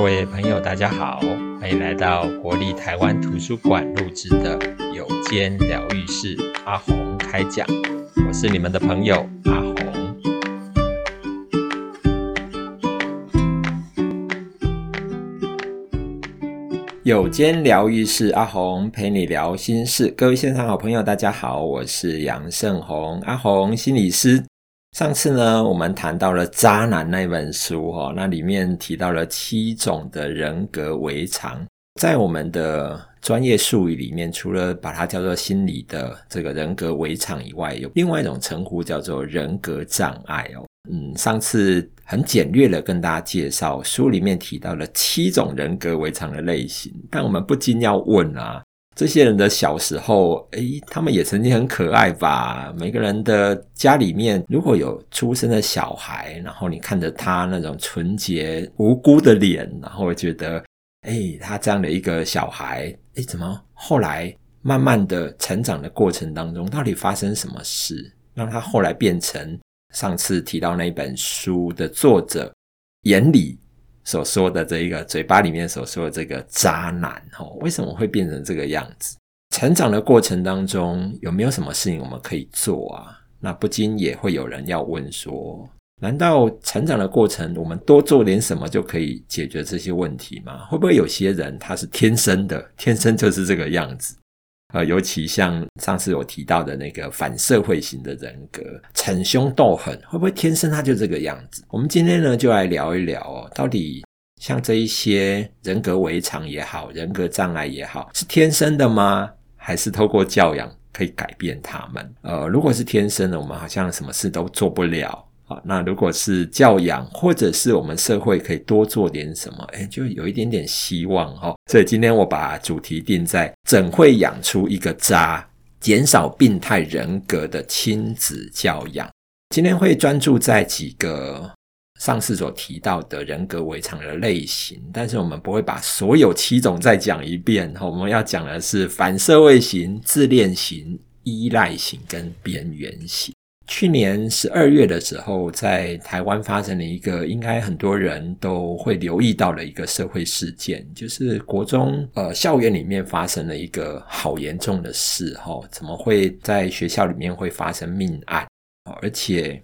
各位朋友，大家好，欢迎来到国立台湾图书馆录制的有间疗愈室阿鸿开讲，我是你们的朋友阿鸿。有间疗愈室阿鸿陪你聊心事，各位现场好朋友，大家好，我是杨胜鸿，阿鸿心理师。上次呢，我们谈到了《渣男》那本书哈，那里面提到了七种的人格围常，在我们的专业术语里面，除了把它叫做心理的这个人格围常以外，有另外一种称呼叫做人格障碍哦。嗯，上次很简略的跟大家介绍书里面提到了七种人格围常的类型，但我们不禁要问啊。这些人的小时候，诶，他们也曾经很可爱吧？每个人的家里面，如果有出生的小孩，然后你看着他那种纯洁无辜的脸，然后觉得，诶，他这样的一个小孩，诶，怎么后来慢慢的成长的过程当中，到底发生什么事，让他后来变成上次提到那本书的作者眼里所说的这一个嘴巴里面所说的这个渣男哦，为什么会变成这个样子？成长的过程当中有没有什么事情我们可以做啊？那不禁也会有人要问说：难道成长的过程我们多做点什么就可以解决这些问题吗？会不会有些人他是天生的，天生就是这个样子？呃，尤其像上次我提到的那个反社会型的人格，逞凶斗狠，会不会天生他就这个样子？我们今天呢，就来聊一聊哦，到底像这一些人格违常也好，人格障碍也好，是天生的吗？还是透过教养可以改变他们？呃，如果是天生的，我们好像什么事都做不了。好，那如果是教养，或者是我们社会可以多做点什么，诶，就有一点点希望哈。所以今天我把主题定在怎会养出一个渣，减少病态人格的亲子教养。今天会专注在几个上次所提到的人格围场的类型，但是我们不会把所有七种再讲一遍。我们要讲的是反社会型、自恋型、依赖型跟边缘型。去年十二月的时候，在台湾发生了一个应该很多人都会留意到的一个社会事件，就是国中呃校园里面发生了一个好严重的事齁，怎么会在学校里面会发生命案？而且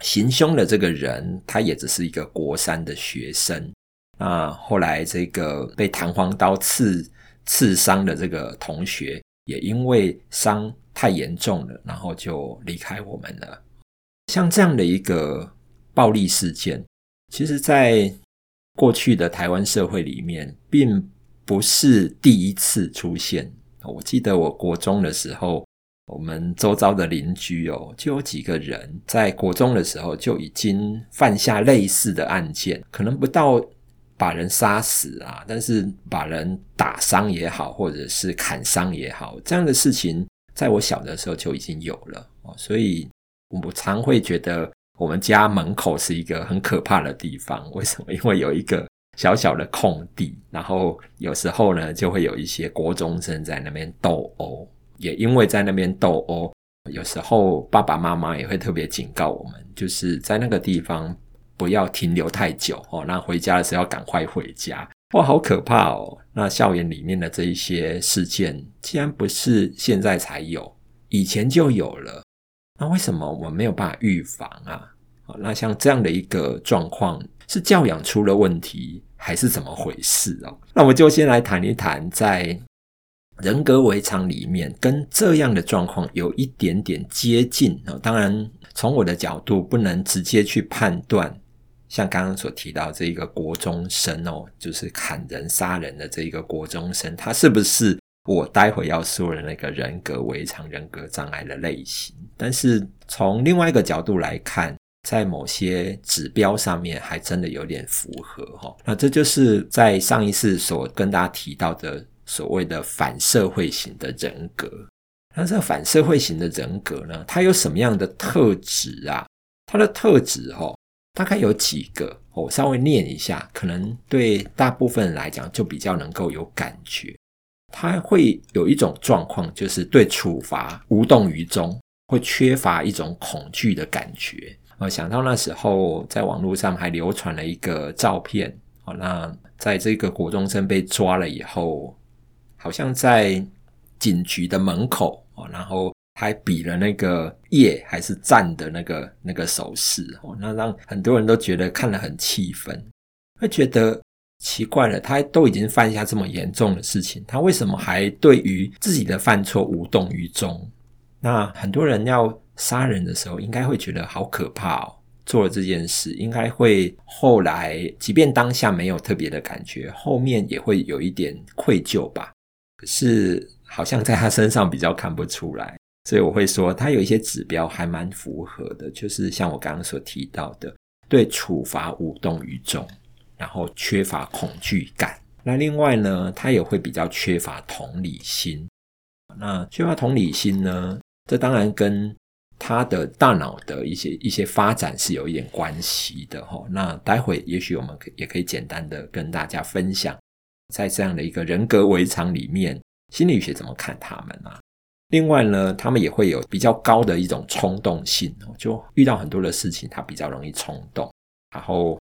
行凶的这个人他也只是一个国三的学生。那后来这个被弹簧刀刺刺伤的这个同学，也因为伤。太严重了，然后就离开我们了。像这样的一个暴力事件，其实在过去的台湾社会里面，并不是第一次出现。我记得我国中的时候，我们周遭的邻居哦，就有几个人在国中的时候就已经犯下类似的案件，可能不到把人杀死啊，但是把人打伤也好，或者是砍伤也好，这样的事情。在我小的时候就已经有了哦，所以我常会觉得我们家门口是一个很可怕的地方。为什么？因为有一个小小的空地，然后有时候呢，就会有一些国中生在那边斗殴。也因为在那边斗殴，有时候爸爸妈妈也会特别警告我们，就是在那个地方不要停留太久哦，那回家的时候要赶快回家。哇，好可怕哦！那校园里面的这一些事件，既然不是现在才有，以前就有了，那为什么我们没有办法预防啊？那像这样的一个状况，是教养出了问题，还是怎么回事哦？那我们就先来谈一谈，在人格违常里面，跟这样的状况有一点点接近啊。当然，从我的角度，不能直接去判断。像刚刚所提到这一个国中生哦，就是砍人杀人的这一个国中生，他是不是我待会要说的那个人格违常、人格障碍的类型？但是从另外一个角度来看，在某些指标上面还真的有点符合哈。那这就是在上一次所跟大家提到的所谓的反社会型的人格。那这反社会型的人格呢，它有什么样的特质啊？它的特质哈。大概有几个，我稍微念一下，可能对大部分人来讲就比较能够有感觉。他会有一种状况，就是对处罚无动于衷，会缺乏一种恐惧的感觉。我想到那时候在网络上还流传了一个照片，哦，那在这个国中生被抓了以后，好像在警局的门口，然后还比了那个耶还是赞的那个那个手势，哦，那让很多人都觉得看了很气愤，会觉得奇怪了，他都已经犯下这么严重的事情，他为什么还对于自己的犯错无动于衷？那很多人要杀人的时候，应该会觉得好可怕哦。做了这件事，应该会后来，即便当下没有特别的感觉，后面也会有一点愧疚吧。可是好像在他身上比较看不出来，所以我会说他有一些指标还蛮符合的，就是像我刚刚所提到的，对处罚无动于衷，然后缺乏恐惧感。那另外呢，他也会比较缺乏同理心。那缺乏同理心呢，这当然跟他的大脑的一些一些发展是有一点关系的哈。那待会也许我们可也可以简单的跟大家分享，在这样的一个人格围场里面，心理学怎么看他们啊？另外呢，他们也会有比较高的一种冲动性，就遇到很多的事情，他比较容易冲动。然后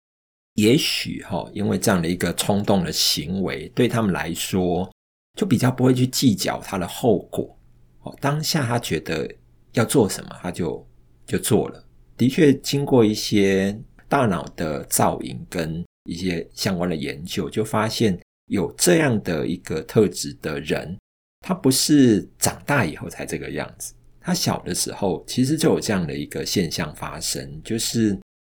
也许哈，因为这样的一个冲动的行为，对他们来说，就比较不会去计较他的后果。哦，当下他觉得。要做什么，他就就做了。的确，经过一些大脑的造影跟一些相关的研究，就发现有这样的一个特质的人，他不是长大以后才这个样子。他小的时候其实就有这样的一个现象发生，就是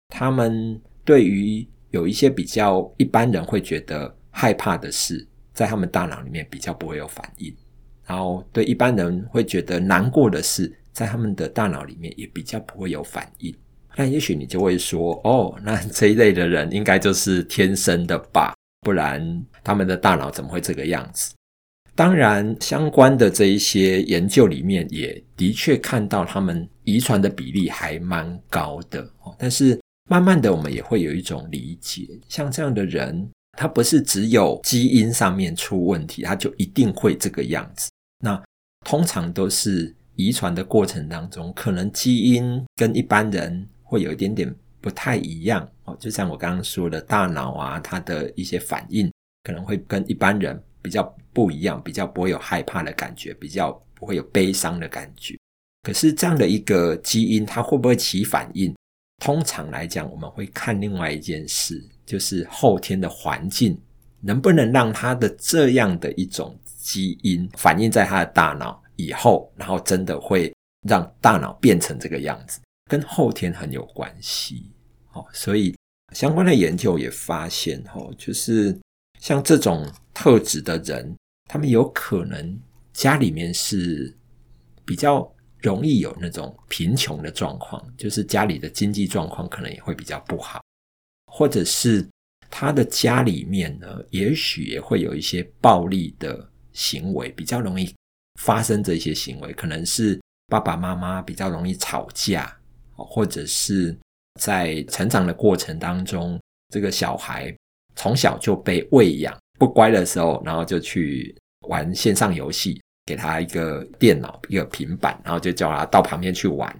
他们对于有一些比较一般人会觉得害怕的事，在他们大脑里面比较不会有反应，然后对一般人会觉得难过的事。在他们的大脑里面也比较不会有反应，那也许你就会说，哦，那这一类的人应该就是天生的吧？不然他们的大脑怎么会这个样子？当然，相关的这一些研究里面也的确看到他们遗传的比例还蛮高的，但是慢慢的我们也会有一种理解，像这样的人，他不是只有基因上面出问题，他就一定会这个样子。那通常都是。遗传的过程当中，可能基因跟一般人会有一点点不太一样哦。就像我刚刚说的，大脑啊，它的一些反应可能会跟一般人比较不一样，比较不会有害怕的感觉，比较不会有悲伤的感觉。可是这样的一个基因，它会不会起反应？通常来讲，我们会看另外一件事，就是后天的环境能不能让它的这样的一种基因反映在他的大脑。以后，然后真的会让大脑变成这个样子，跟后天很有关系。哦，所以相关的研究也发现，哦，就是像这种特质的人，他们有可能家里面是比较容易有那种贫穷的状况，就是家里的经济状况可能也会比较不好，或者是他的家里面呢，也许也会有一些暴力的行为，比较容易。发生这些行为，可能是爸爸妈妈比较容易吵架，或者是在成长的过程当中，这个小孩从小就被喂养，不乖的时候，然后就去玩线上游戏，给他一个电脑、一个平板，然后就叫他到旁边去玩，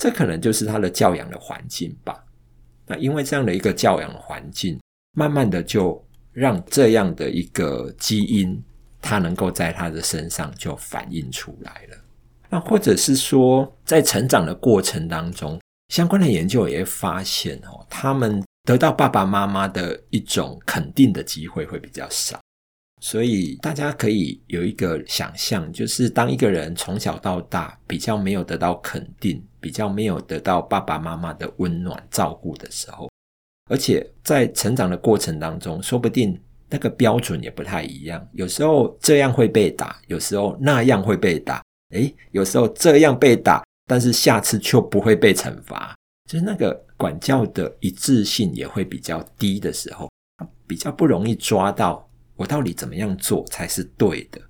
这可能就是他的教养的环境吧。那因为这样的一个教养环境，慢慢的就让这样的一个基因。它能够在他的身上就反映出来了，那或者是说，在成长的过程当中，相关的研究也会发现哦，他们得到爸爸妈妈的一种肯定的机会会比较少，所以大家可以有一个想象，就是当一个人从小到大比较没有得到肯定，比较没有得到爸爸妈妈的温暖照顾的时候，而且在成长的过程当中，说不定。那个标准也不太一样，有时候这样会被打，有时候那样会被打。诶，有时候这样被打，但是下次就不会被惩罚，就是那个管教的一致性也会比较低的时候，比较不容易抓到我到底怎么样做才是对的。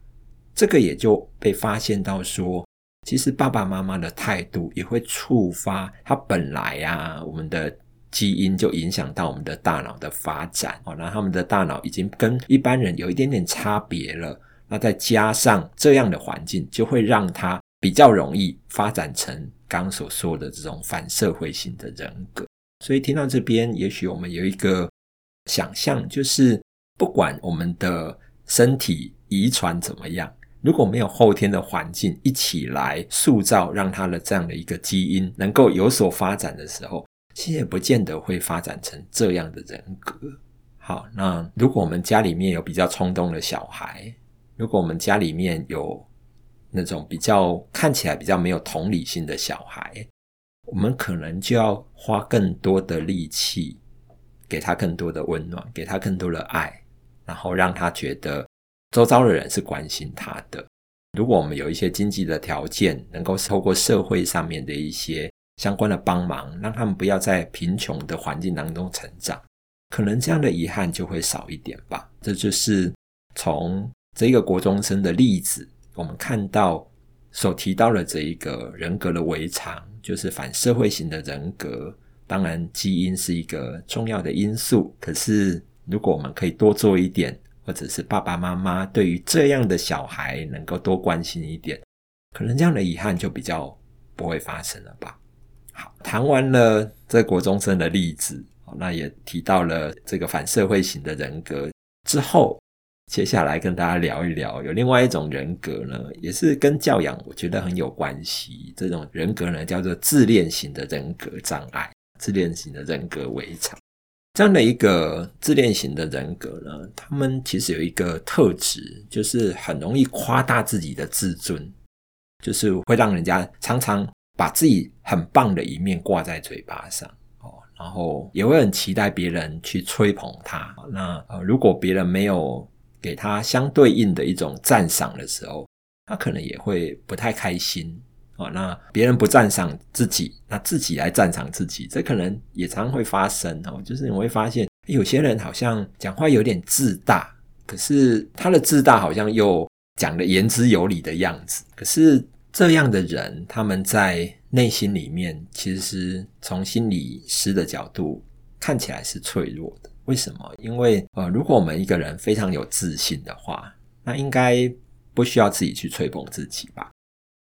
这个也就被发现到说，其实爸爸妈妈的态度也会触发他本来啊，我们的。基因就影响到我们的大脑的发展哦，那他们的大脑已经跟一般人有一点点差别了。那再加上这样的环境，就会让他比较容易发展成刚所说的这种反社会性的人格。所以听到这边，也许我们有一个想象，就是不管我们的身体遗传怎么样，如果没有后天的环境一起来塑造，让他的这样的一个基因能够有所发展的时候，其实也不见得会发展成这样的人格。好，那如果我们家里面有比较冲动的小孩，如果我们家里面有那种比较看起来比较没有同理心的小孩，我们可能就要花更多的力气，给他更多的温暖，给他更多的爱，然后让他觉得周遭的人是关心他的。如果我们有一些经济的条件，能够透过社会上面的一些相关的帮忙，让他们不要在贫穷的环境当中成长，可能这样的遗憾就会少一点吧。这就是从这个国中生的例子，我们看到所提到的这一个人格的违常，就是反社会型的人格。当然，基因是一个重要的因素。可是，如果我们可以多做一点，或者是爸爸妈妈对于这样的小孩能够多关心一点，可能这样的遗憾就比较不会发生了吧。好，谈完了这国中生的例子，那也提到了这个反社会型的人格之后。接下来跟大家聊一聊，有另外一种人格呢，也是跟教养我觉得很有关系。这种人格呢，叫做自恋型的人格障碍，自恋型的人格违常。这样的一个自恋型的人格呢，他们其实有一个特质，就是很容易夸大自己的自尊，就是会让人家常常把自己很棒的一面挂在嘴巴上。哦，然后也会很期待别人去吹捧他。那呃，如果别人没有给他相对应的一种赞赏的时候，他可能也会不太开心哦。那别人不赞赏自己，那自己来赞赏自己，这可能也常会发生哦。就是你会发现，有些人好像讲话有点自大，可是他的自大好像又讲的言之有理的样子。可是这样的人，他们在内心里面，其实从心理师的角度看起来是脆弱的。为什么？因为呃，如果我们一个人非常有自信的话，那应该不需要自己去吹捧自己吧？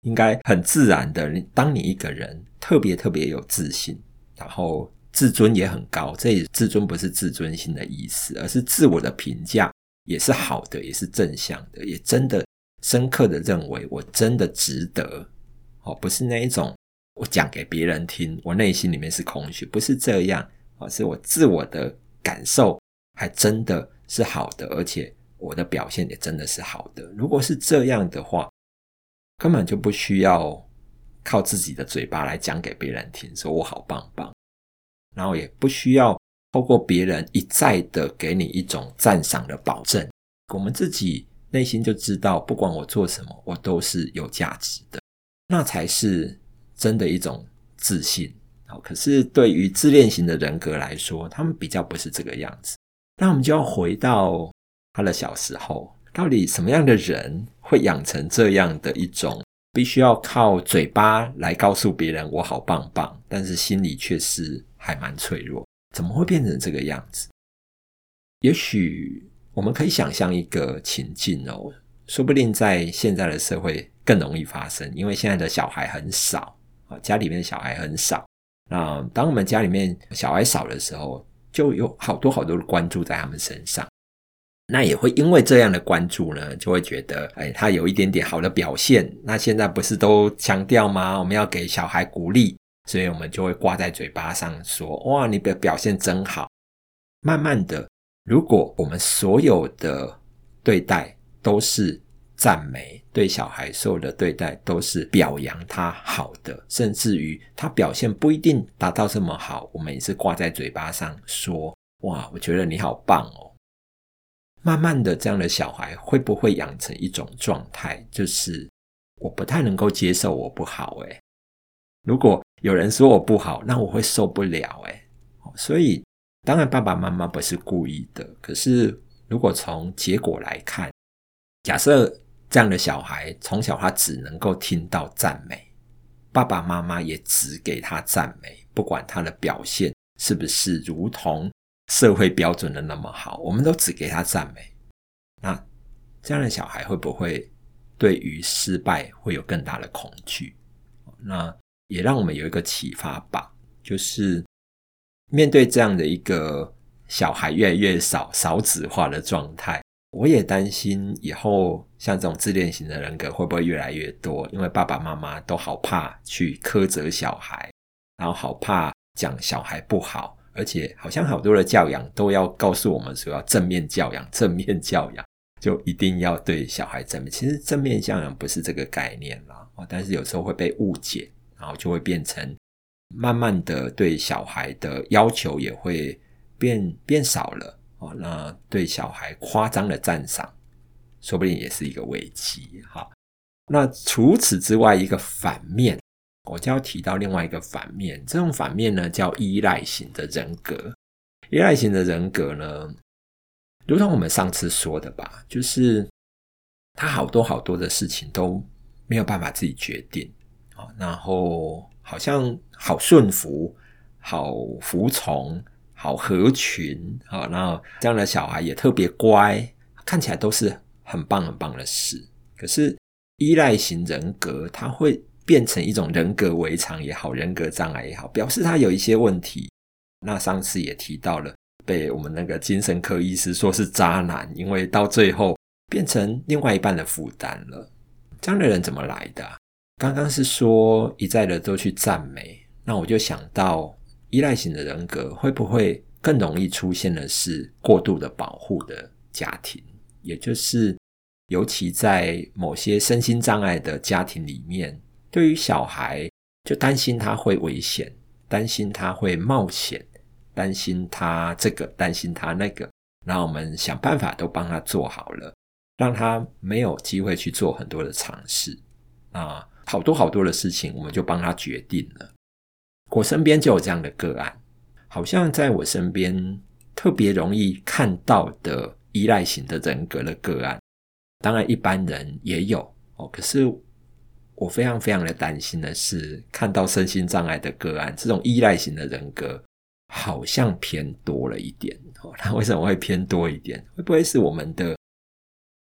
应该很自然的。当你一个人特别特别有自信，然后自尊也很高，这自尊不是自尊心的意思，而是自我的评价也是好的，也是正向的，也真的深刻的认为我真的值得。哦，不是那一种我讲给别人听，我内心里面是空虚，不是这样。哦，是我自我的。感受还真的是好的，而且我的表现也真的是好的。如果是这样的话，根本就不需要靠自己的嘴巴来讲给别人听，说我好棒棒，然后也不需要透过别人一再的给你一种赞赏的保证。我们自己内心就知道，不管我做什么，我都是有价值的，那才是真的一种自信。可是对于自恋型的人格来说，他们比较不是这个样子。那我们就要回到他的小时候，到底什么样的人会养成这样的一种必须要靠嘴巴来告诉别人我好棒棒，但是心里却是还蛮脆弱？怎么会变成这个样子？也许我们可以想象一个情境哦，说不定在现在的社会更容易发生，因为现在的小孩很少啊，家里面的小孩很少。那当我们家里面小孩少的时候，就有好多好多的关注在他们身上。那也会因为这样的关注呢，就会觉得，哎，他有一点点好的表现。那现在不是都强调吗？我们要给小孩鼓励，所以我们就会挂在嘴巴上说：“哇，你的表现真好。”慢慢的，如果我们所有的对待都是。赞美，对小孩所有的对待都是表扬他好的，甚至于他表现不一定达到这么好，我们也是挂在嘴巴上说：“哇，我觉得你好棒哦。”慢慢的，这样的小孩会不会养成一种状态，就是我不太能够接受我不好？诶，如果有人说我不好，那我会受不了。诶，所以当然爸爸妈妈不是故意的，可是如果从结果来看，假设。这样的小孩从小他只能够听到赞美，爸爸妈妈也只给他赞美，不管他的表现是不是如同社会标准的那么好，我们都只给他赞美。那这样的小孩会不会对于失败会有更大的恐惧？那也让我们有一个启发吧，就是面对这样的一个小孩越来越少，少子化的状态。我也担心以后像这种自恋型的人格会不会越来越多，因为爸爸妈妈都好怕去苛责小孩，然后好怕讲小孩不好，而且好像好多的教养都要告诉我们说要正面教养，正面教养就一定要对小孩正面。其实正面教养不是这个概念啦，但是有时候会被误解，然后就会变成慢慢的对小孩的要求也会变变少了。哦，那对小孩夸张的赞赏，说不定也是一个危机。哈，那除此之外，一个反面，我就要提到另外一个反面。这种反面呢，叫依赖型的人格。依赖型的人格呢，如同我们上次说的吧，就是他好多好多的事情都没有办法自己决定啊，然后好像好顺服，好服从。好合群，啊，然后这样的小孩也特别乖，看起来都是很棒很棒的事。可是依赖型人格，他会变成一种人格围常也好，人格障碍也好，表示他有一些问题。那上次也提到了，被我们那个精神科医师说是渣男，因为到最后变成另外一半的负担了。这样的人怎么来的？刚刚是说一再的都去赞美，那我就想到。依赖型的人格会不会更容易出现的是过度的保护的家庭？也就是，尤其在某些身心障碍的家庭里面，对于小孩就担心他会危险，担心他会冒险，担心他这个，担心他那个，那我们想办法都帮他做好了，让他没有机会去做很多的尝试啊，好多好多的事情我们就帮他决定了。我身边就有这样的个案，好像在我身边特别容易看到的依赖型的人格的个案，当然一般人也有哦。可是我非常非常的担心的是，看到身心障碍的个案，这种依赖型的人格好像偏多了一点哦。那为什么会偏多一点？会不会是我们的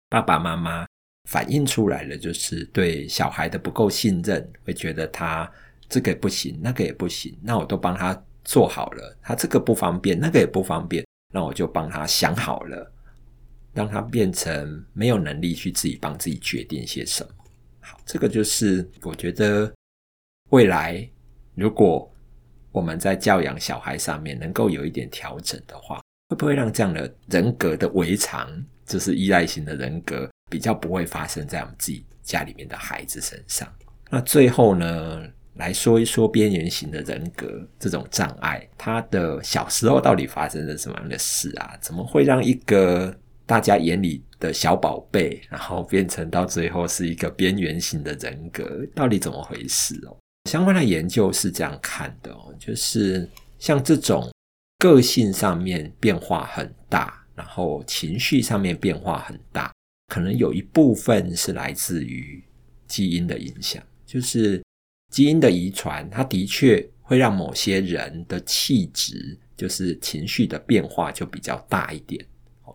爸爸妈妈反映出来的，就是对小孩的不够信任，会觉得他。这个不行，那个也不行，那我都帮他做好了。他这个不方便，那个也不方便，那我就帮他想好了，让他变成没有能力去自己帮自己决定些什么。好，这个就是我觉得未来如果我们在教养小孩上面能够有一点调整的话，会不会让这样的人格的违常，就是依赖型的人格，比较不会发生在我们自己家里面的孩子身上？那最后呢，来说一说边缘型的人格这种障碍，他的小时候到底发生了什么样的事啊？怎么会让一个大家眼里的小宝贝，然后变成到最后是一个边缘型的人格？到底怎么回事哦？相关的研究是这样看的哦，就是像这种个性上面变化很大，然后情绪上面变化很大，可能有一部分是来自于基因的影响，就是。基因的遗传，它的确会让某些人的气质，就是情绪的变化就比较大一点。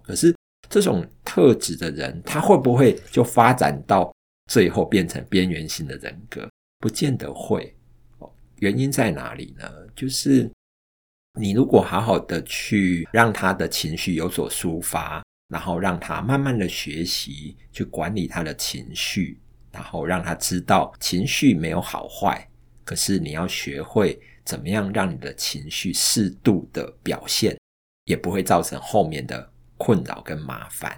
可是这种特质的人，他会不会就发展到最后变成边缘型的人格？不见得会。哦原因在哪里呢？就是你如果好好的去让他的情绪有所抒发，然后让他慢慢的学习去管理他的情绪。然后让他知道情绪没有好坏，可是你要学会怎么样让你的情绪适度的表现，也不会造成后面的困扰跟麻烦，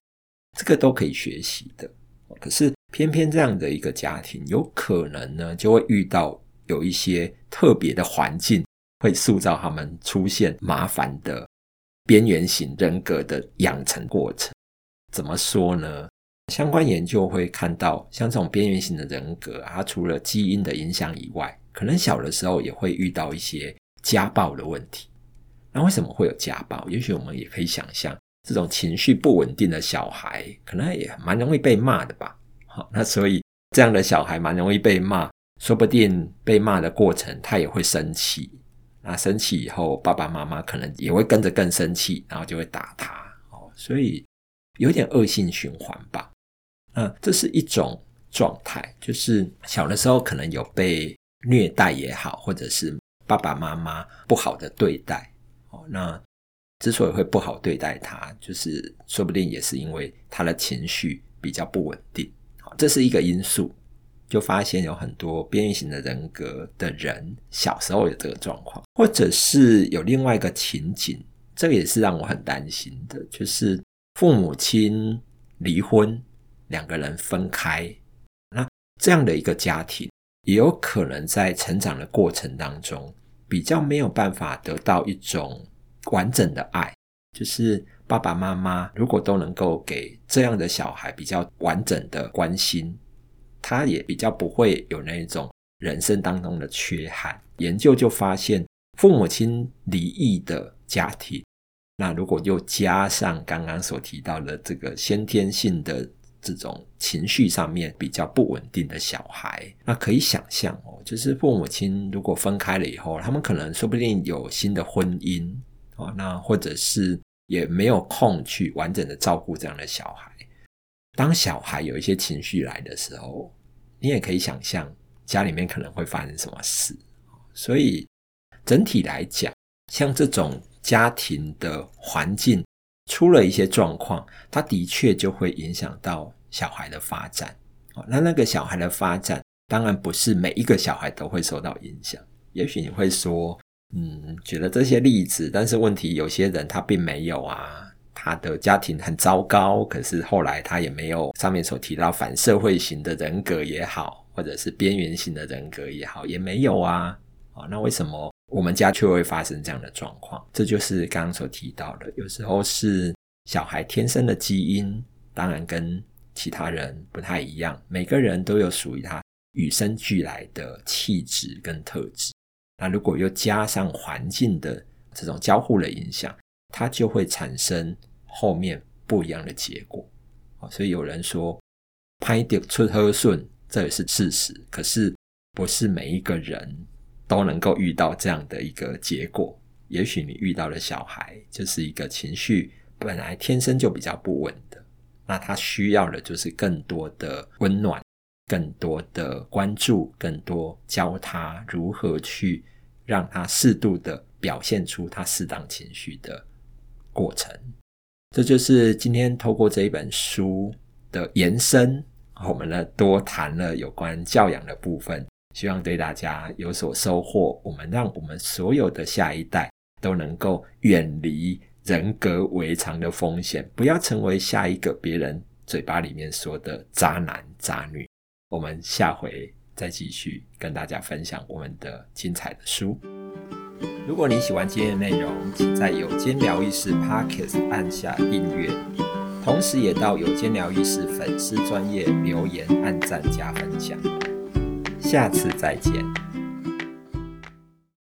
这个都可以学习的。可是偏偏这样的一个家庭，有可能呢就会遇到有一些特别的环境，会塑造他们出现麻烦的边缘型人格的养成过程。怎么说呢？相关研究会看到，像这种边缘型的人格，它除了基因的影响以外，可能小的时候也会遇到一些家暴的问题。那为什么会有家暴？也许我们也可以想象，这种情绪不稳定的小孩，可能也蛮容易被骂的吧。好，那所以这样的小孩蛮容易被骂，说不定被骂的过程他也会生气。那生气以后，爸爸妈妈可能也会跟着更生气，然后就会打他。哦，所以有点恶性循环吧。嗯，这是一种状态，就是小的时候可能有被虐待也好，或者是爸爸妈妈不好的对待。哦，那之所以会不好对待他，就是说不定也是因为他的情绪比较不稳定。好，这是一个因素。就发现有很多边缘型的人格的人小时候有这个状况，或者是有另外一个情景，这个也是让我很担心的，就是父母亲离婚，两个人分开，那这样的一个家庭也有可能在成长的过程当中比较没有办法得到一种完整的爱，就是爸爸妈妈如果都能够给这样的小孩比较完整的关心。他也比较不会有那种人生当中的缺憾。研究就发现，父母亲离异的家庭，那如果又加上刚刚所提到的这个先天性的这种情绪上面比较不稳定的小孩，那可以想象哦，就是父母亲如果分开了以后，他们可能说不定有新的婚姻哦，那或者是也没有空去完整的照顾这样的小孩。当小孩有一些情绪来的时候，你也可以想象家里面可能会发生什么事。所以整体来讲，像这种家庭的环境出了一些状况，它的确就会影响到小孩的发展。哦那那个小孩的发展，当然不是每一个小孩都会受到影响。也许你会说，嗯，举了这些例子，但是问题有些人他并没有啊。他的家庭很糟糕，可是后来他也没有上面所提到反社会型的人格也好，或者是边缘型的人格也好，也没有啊。哦，那为什么我们家却会发生这样的状况？这就是刚刚所提到的，有时候是小孩天生的基因，当然跟其他人不太一样，每个人都有属于他与生俱来的气质跟特质。那如果又加上环境的这种交互的影响，它就会产生。后面不一样的结果，所以有人说“歹着出好笋”，这也是事实。可是不是每一个人都能够遇到这样的一个结果。也许你遇到的小孩就是一个情绪本来天生就比较不稳的，那他需要的就是更多的温暖、更多的关注、更多教他如何去让他适度的表现出他适当情绪的过程。这就是今天透过这一本书的延伸，我们呢多谈了有关教养的部分，希望对大家有所收获。我们让我们所有的下一代都能够远离人格违常的风险，不要成为下一个别人嘴巴里面说的渣男渣女。我们下回再继续跟大家分享我们的精彩的书。如果你喜欢今天的内容，请在有间疗愈室 Podcast 按下订阅，同时也到有间疗愈室粉丝专业留言、按赞加分享。下次再见。